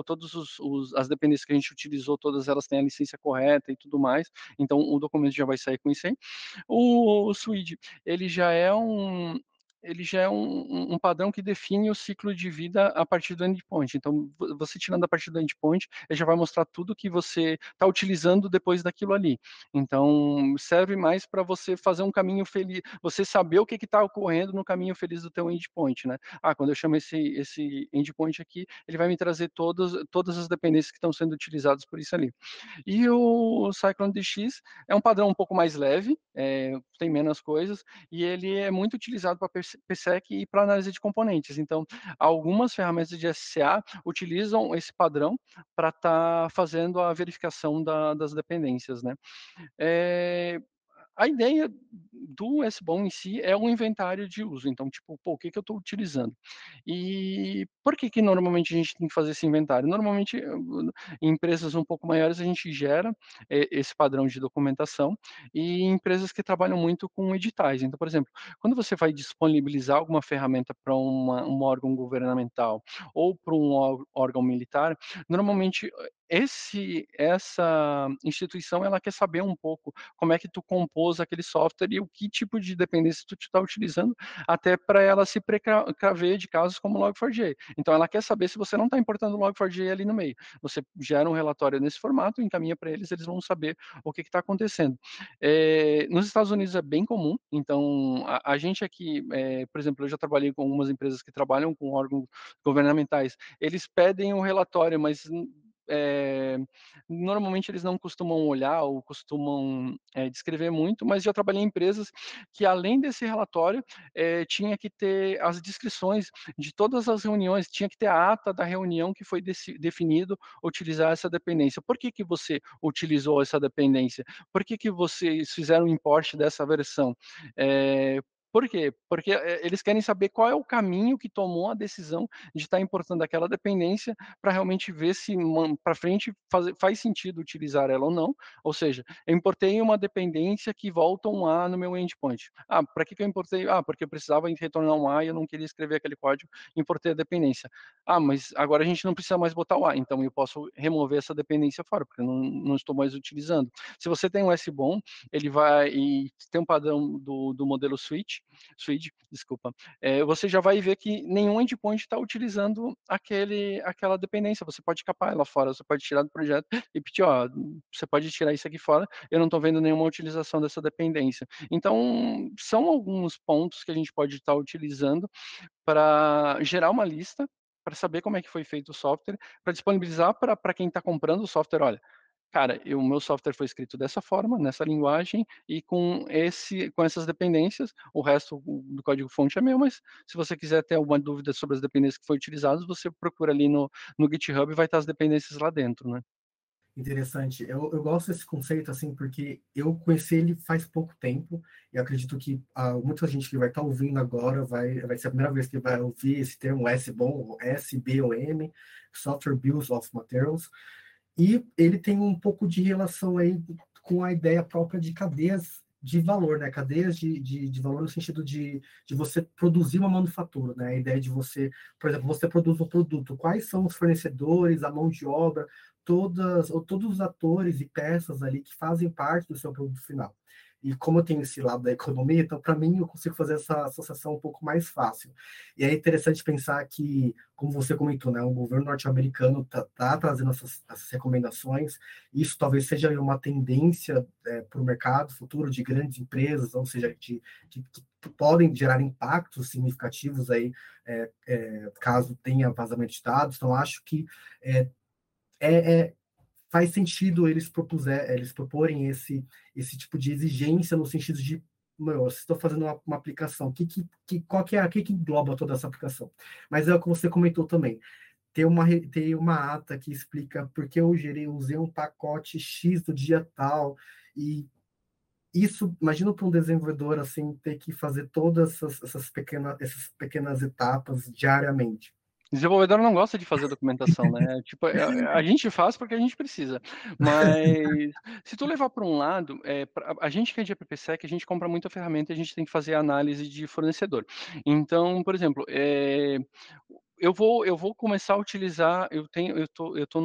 é, pô, todas as dependências que a gente utilizou, todas elas têm a licença correta e tudo mais, então o documento já vai sair com isso aí. O, o Swede, ele já é um, ele já é um, um, padrão que define o ciclo de vida a partir do endpoint. Então, você tirando a partir do endpoint, ele já vai mostrar tudo que você está utilizando depois daquilo ali. Então, serve mais para você fazer um caminho feliz, você saber o que está ocorrendo no caminho feliz do teu endpoint, né? Ah, quando eu chamo esse, esse endpoint aqui, ele vai me trazer todas, todas as dependências que estão sendo utilizadas por isso ali. E o Cyclone DX é um padrão um pouco mais leve, é, tem menos coisas, e ele é muito utilizado para PSEC e para análise de componentes. Então, algumas ferramentas de SCA utilizam esse padrão para estar tá fazendo a verificação da, das dependências, né? É, a ideia do SBOM em si é um inventário de uso. Então, tipo, pô, o que, que eu estou utilizando? E por que, que normalmente a gente tem que fazer esse inventário? Normalmente, em empresas um pouco maiores, a gente gera é, esse padrão de documentação e em empresas que trabalham muito com editais. Então, por exemplo, quando você vai disponibilizar alguma ferramenta para um órgão governamental ou para um órgão militar, normalmente esse essa instituição ela quer saber um pouco como é que tu compôs aquele software e o que tipo de dependência tu está utilizando, até para ela se precaver de casos como Log4j. Então ela quer saber se você não está importando Log4j ali no meio. Você gera um relatório nesse formato, encaminha para eles, eles vão saber o que está acontecendo. É, nos Estados Unidos é bem comum, então a, a gente aqui, é, por exemplo, eu já trabalhei com algumas empresas que trabalham com órgãos governamentais, eles pedem um relatório, mas é, normalmente eles não costumam olhar ou costumam é, descrever muito, mas já trabalhei em empresas que além desse relatório é, tinha que ter as descrições de todas as reuniões, tinha que ter a ata da reunião que foi definido utilizar essa dependência. Por que, que você utilizou essa dependência? Por que, que vocês fizeram o importe dessa versão? Por quê? Porque eh, eles querem saber qual é o caminho que tomou a decisão de estar importando aquela dependência para realmente ver se para frente faz, faz, sentido utilizar ela ou não. Ou seja, eu importei uma dependência que volta um A no meu endpoint. Ah, para que, que eu importei? Ah, porque eu precisava retornar um A e eu não queria escrever aquele código, importei a dependência. Ah, mas agora a gente não precisa mais botar o A, então eu posso remover essa dependência fora, porque eu não, não estou mais utilizando. Se você tem um S-bom, ele vai e tem um padrão do, do modelo switch, Switch, desculpa, é, você já vai ver que nenhum endpoint está utilizando aquele, aquela dependência. Você pode capar ela fora, você pode tirar do projeto (laughs) e pedir, ó, você pode tirar isso aqui fora, eu não estou vendo nenhuma utilização dessa dependência. Então, são alguns pontos que a gente pode estar tá utilizando para gerar uma lista, para saber como é que foi feito o software, para disponibilizar para quem está comprando o software, olha, cara, o meu software foi escrito dessa forma, nessa linguagem e com esse, com essas dependências. O resto do código fonte é meu, mas se você quiser ter alguma dúvida sobre as dependências que foram utilizadas, você procura ali no, no GitHub e vai estar as dependências lá dentro, né? Interessante. Eu, eu gosto desse conceito, assim, porque eu conheci ele faz pouco tempo e acredito que ah, muita gente que vai estar ouvindo agora vai, vai ser a primeira vez que vai ouvir esse termo SBOM, S-B-O-M, Software Bills of Materials, e ele tem um pouco de relação aí com a ideia própria de cadeias de valor, né? Cadeias de, de, de, valor no sentido de, de você produzir uma manufatura, né? A ideia de você, por exemplo, você produz um produto, quais são os fornecedores, a mão de obra, todas, ou todos os atores e peças ali que fazem parte do seu produto final. E como eu tenho esse lado da economia, então para mim eu consigo fazer essa associação um pouco mais fácil. E é interessante pensar que, como você comentou, né, o governo norte-americano está tá trazendo essas, essas, recomendações. Isso talvez seja uma tendência é, para o mercado futuro de grandes empresas, ou seja, de, de, que podem gerar impactos significativos aí, é, é, caso tenha vazamento de dados. Então, acho que é, é, é faz sentido eles propuser, eles proporem esse, esse tipo de exigência no sentido de meu, se estou fazendo uma, uma, aplicação, que, que, que, qual que é a que, que engloba toda essa aplicação? Mas é o que você comentou também. Tem uma, tem uma ata que explica porque eu gerei, usei um pacote X do dia tal, e isso, imagina para um desenvolvedor assim, ter que fazer todas essas, essas, pequenas, essas pequenas etapas diariamente. Desenvolvedor não gosta de fazer documentação, né? (laughs) tipo, a, é, a, gente faz porque a gente precisa. Mas se tu levar para um lado, é, a gente que é de AppSec, a gente compra muita ferramenta, a gente tem que fazer análise de fornecedor. Então, por exemplo, é, eu vou eu vou começar a utilizar eu tenho eu tô eu tô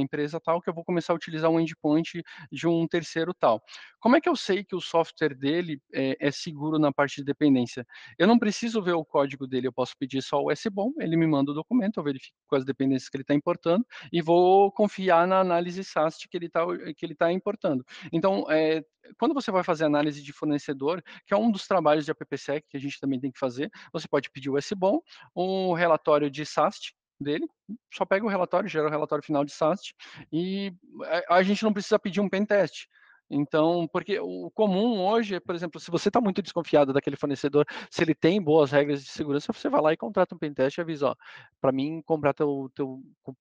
empresa tal que eu vou começar a utilizar um endpoint de um terceiro tal. Como é que eu sei que o software dele é, é seguro na parte de dependência? Eu não preciso ver o código dele eu posso pedir só o SBOM ele me manda o documento eu verifico quais dependências que ele está importando e vou confiar na análise SAST que ele está que ele tá importando. Então é, quando você vai fazer análise de fornecedor, que é um dos trabalhos de AppSec que a gente também tem que fazer, você pode pedir o SBOM, um relatório de SAST dele, só pega o relatório, gera o relatório final de SAST, e a gente não precisa pedir um pen test. Então, porque o comum hoje, por exemplo, se você está muito desconfiado daquele fornecedor, se ele tem boas regras de segurança, você vai lá e contrata um pentest e avisa, ó, para mim comprar teu, teu,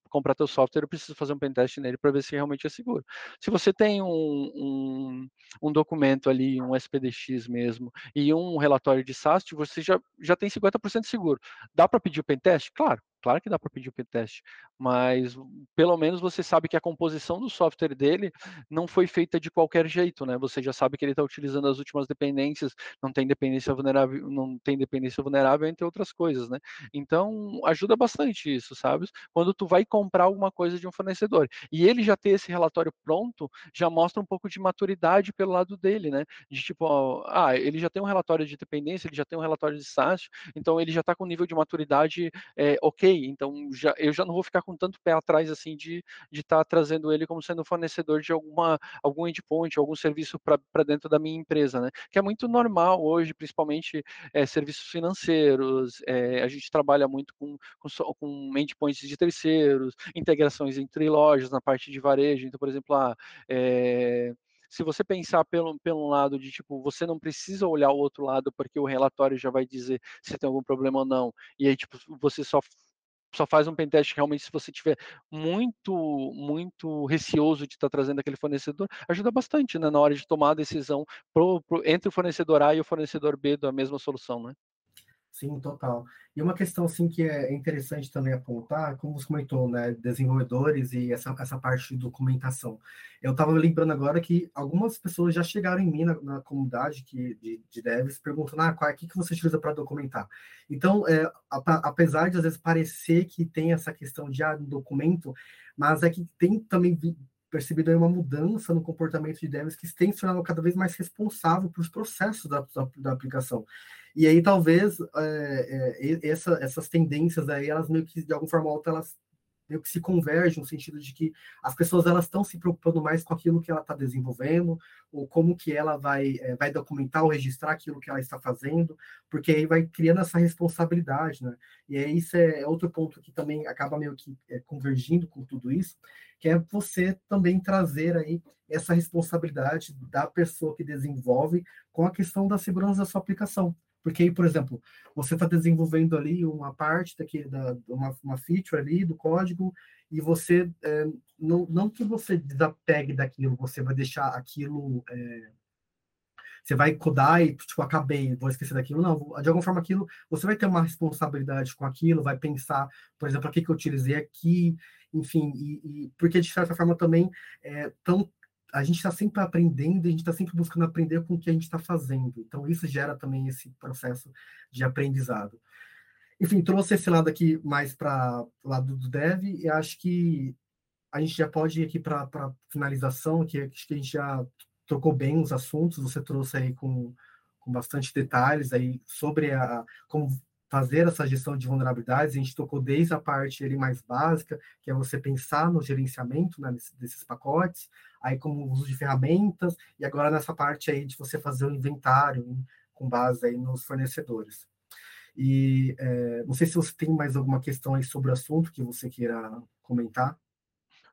comprar teu software, eu preciso fazer um pentest nele para ver se realmente é seguro. Se você tem um, um, um, documento ali, um SPDX mesmo, e um relatório de SAST, você já, já tem 50% seguro. Dá para pedir o pentest? Claro, Claro que dá para pedir o pentest, mas pelo menos você sabe que a composição do software dele não foi feita de qualquer jeito, né? Você já sabe que ele está utilizando as últimas dependências, não tem dependência vulnerável, não tem dependência vulnerável entre outras coisas, né? Então ajuda bastante isso, sabe? Quando tu vai comprar alguma coisa de um fornecedor e ele já ter esse relatório pronto, já mostra um pouco de maturidade pelo lado dele, né? De tipo, ah, ele já tem um relatório de dependência, ele já tem um relatório de SaaS, então ele já está com nível de maturidade é, ok então já, eu já não vou ficar com tanto pé atrás assim de estar tá trazendo ele como sendo fornecedor de alguma algum endpoint, algum serviço para dentro da minha empresa, né? Que é muito normal hoje, principalmente é, serviços financeiros, é, a gente trabalha muito com, com, com endpoints de terceiros, integrações entre lojas na parte de varejo, então, por exemplo, ah, é, se você pensar pelo, pelo lado de tipo, você não precisa olhar o outro lado porque o relatório já vai dizer se tem algum problema ou não, e aí tipo, você só só faz um pentest realmente se você tiver muito muito receoso de estar tá trazendo aquele fornecedor, ajuda bastante né, na hora de tomar a decisão pro, pro, entre o fornecedor A e o fornecedor B da mesma solução, né? Sim, total. E uma questão assim que é interessante também apontar, como você comentou, né, desenvolvedores e essa, essa parte de documentação. Eu estava lembrando agora que algumas pessoas já chegaram em mim na, na comunidade que, de, de devs perguntando, ah, qual é que, você utiliza para documentar? Então, é, apesar de às vezes parecer que tem essa questão de ah, documento, mas é que tem também percebido aí uma mudança no comportamento de devs que tem se tornado cada vez mais responsável pelos processos da, da, da aplicação. E aí talvez é, é, essa, essas tendências aí, elas meio que de alguma forma ou outra, elas meio que se convergem no sentido de que as pessoas elas estão se preocupando mais com aquilo que ela está desenvolvendo ou como que ela vai é, vai documentar ou registrar aquilo que ela está fazendo porque aí vai criando essa responsabilidade né? E aí isso é outro ponto que também acaba meio que é, convergindo com tudo isso que é você também trazer aí essa responsabilidade da pessoa que desenvolve com a questão da segurança da sua aplicação porque aí, por exemplo, você está desenvolvendo ali uma parte daqui, da, uma, uma feature ali do código, e você, é, não, não que você desapegue daquilo, você vai deixar aquilo. É, você vai codar e, tipo, acabei, vou esquecer daquilo. Não, de alguma forma aquilo, você vai ter uma responsabilidade com aquilo, vai pensar, por exemplo, o que, que eu utilizei aqui, enfim, e, e porque de certa forma também é, tão a gente está sempre aprendendo, a gente está sempre buscando aprender com o que a gente está fazendo. Então, isso gera também esse processo de aprendizado. Enfim, trouxe esse lado aqui mais para o lado do dev, e acho que a gente já pode ir aqui para a finalização, que acho que a gente já trocou bem os assuntos, você trouxe aí com, com bastante detalhes aí sobre a, como fazer essa gestão de vulnerabilidades, a gente tocou desde a parte ali mais básica, que é você pensar no gerenciamento né, desses pacotes, aí como uso de ferramentas, e agora nessa parte aí de você fazer o inventário hein, com base aí nos fornecedores. E é, não sei se você tem mais alguma questão aí sobre o assunto que você queira comentar.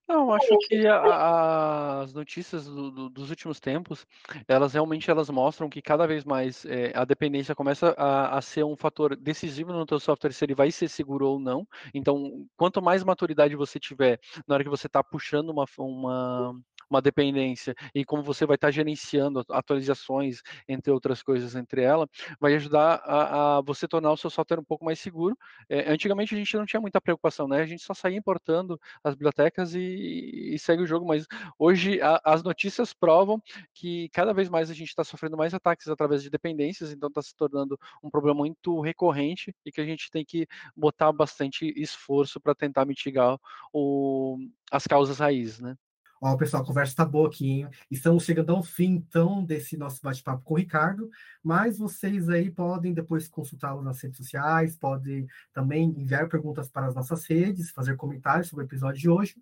Não, acho que a, as notícias do, do, dos últimos tempos, elas realmente elas mostram que cada vez mais é, a dependência começa a, a, ser um fator decisivo no teu software se ele vai ser seguro ou não. Então, quanto mais maturidade você tiver na hora que você está puxando uma, uma uma dependência e como você vai estar gerenciando atualizações, entre outras coisas, entre ela, vai ajudar a, a você tornar o seu software um pouco mais seguro. É, antigamente a gente não tinha muita preocupação, né? A gente só saía importando as bibliotecas e, e segue o jogo, mas hoje a, as notícias provam que cada vez mais a gente está sofrendo mais ataques através de dependências, então está se tornando um problema muito recorrente e que a gente tem que botar bastante esforço para tentar mitigar o, as causas raízes, né? Ó, pessoal, a conversa está boa aqui, hein? Estamos chegando ao fim, então, desse nosso bate-papo com o Ricardo, mas vocês aí podem depois consultá-lo nas redes sociais, podem também enviar perguntas para as nossas redes, fazer comentários sobre o episódio de hoje.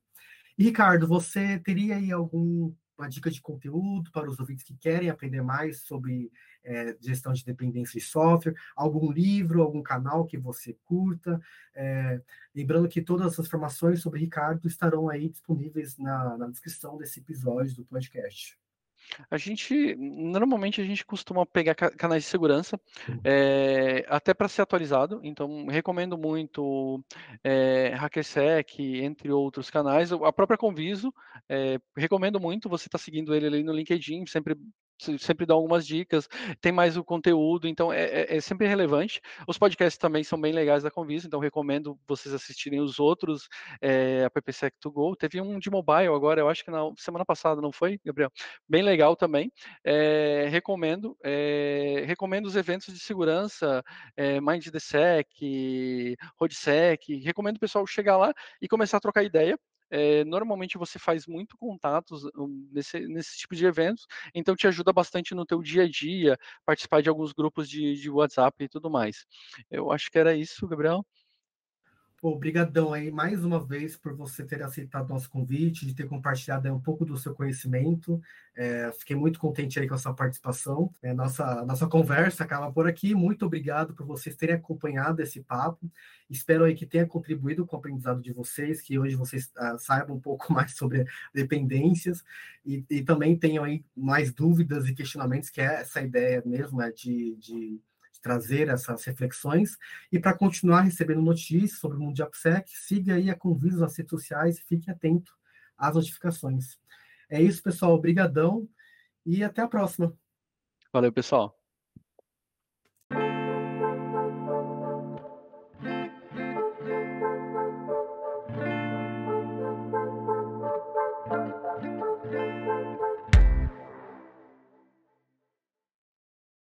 E, Ricardo, você teria aí algum uma dica de conteúdo para os ouvintes que querem aprender mais sobre é, gestão de dependência de software, algum livro, algum canal que você curta. É, lembrando que todas as informações sobre Ricardo estarão aí disponíveis na, na descrição desse episódio do podcast. A gente, normalmente a gente costuma pegar canais de segurança, é, até para ser atualizado, então recomendo muito é, HackerSec, entre outros canais, a própria Conviso, é, recomendo muito, você está seguindo ele ali no LinkedIn, sempre sempre dá algumas dicas, tem mais o conteúdo, então é, é, é, sempre relevante. Os podcasts também são bem legais da Convisa, então recomendo vocês assistirem os outros, é, a PPSec to Go. Teve um de mobile agora, eu acho que na semana passada, não foi, Gabriel? Bem legal também. É, recomendo. É, recomendo os eventos de segurança, é, Mind the Sec, RoadSec. Recomendo o pessoal chegar lá e começar a trocar ideia é, normalmente você faz muito contatos hum, nesse, nesse tipo de eventos, então te ajuda bastante no teu dia a dia, participar de alguns grupos de, de WhatsApp e tudo mais. Eu acho que era isso, Gabriel. Obrigadão aí mais uma vez por você ter aceitado nosso convite, de ter compartilhado um pouco do seu conhecimento. É, fiquei muito contente aí com a sua participação. É, nossa, nossa conversa acaba por aqui. Muito obrigado por vocês terem acompanhado esse papo. Espero aí que tenha contribuído com o aprendizado de vocês, que hoje vocês ah, saibam um pouco (laughs) mais sobre dependências e, e, também tenham aí mais dúvidas e questionamentos, que é essa ideia mesmo é de, de trazer essas reflexões. E para continuar recebendo notícias sobre o mundo de AppSec, siga aí a Convidos nas redes sociais e fique atento às notificações. É isso, pessoal. Obrigadão e até a próxima. Valeu, pessoal.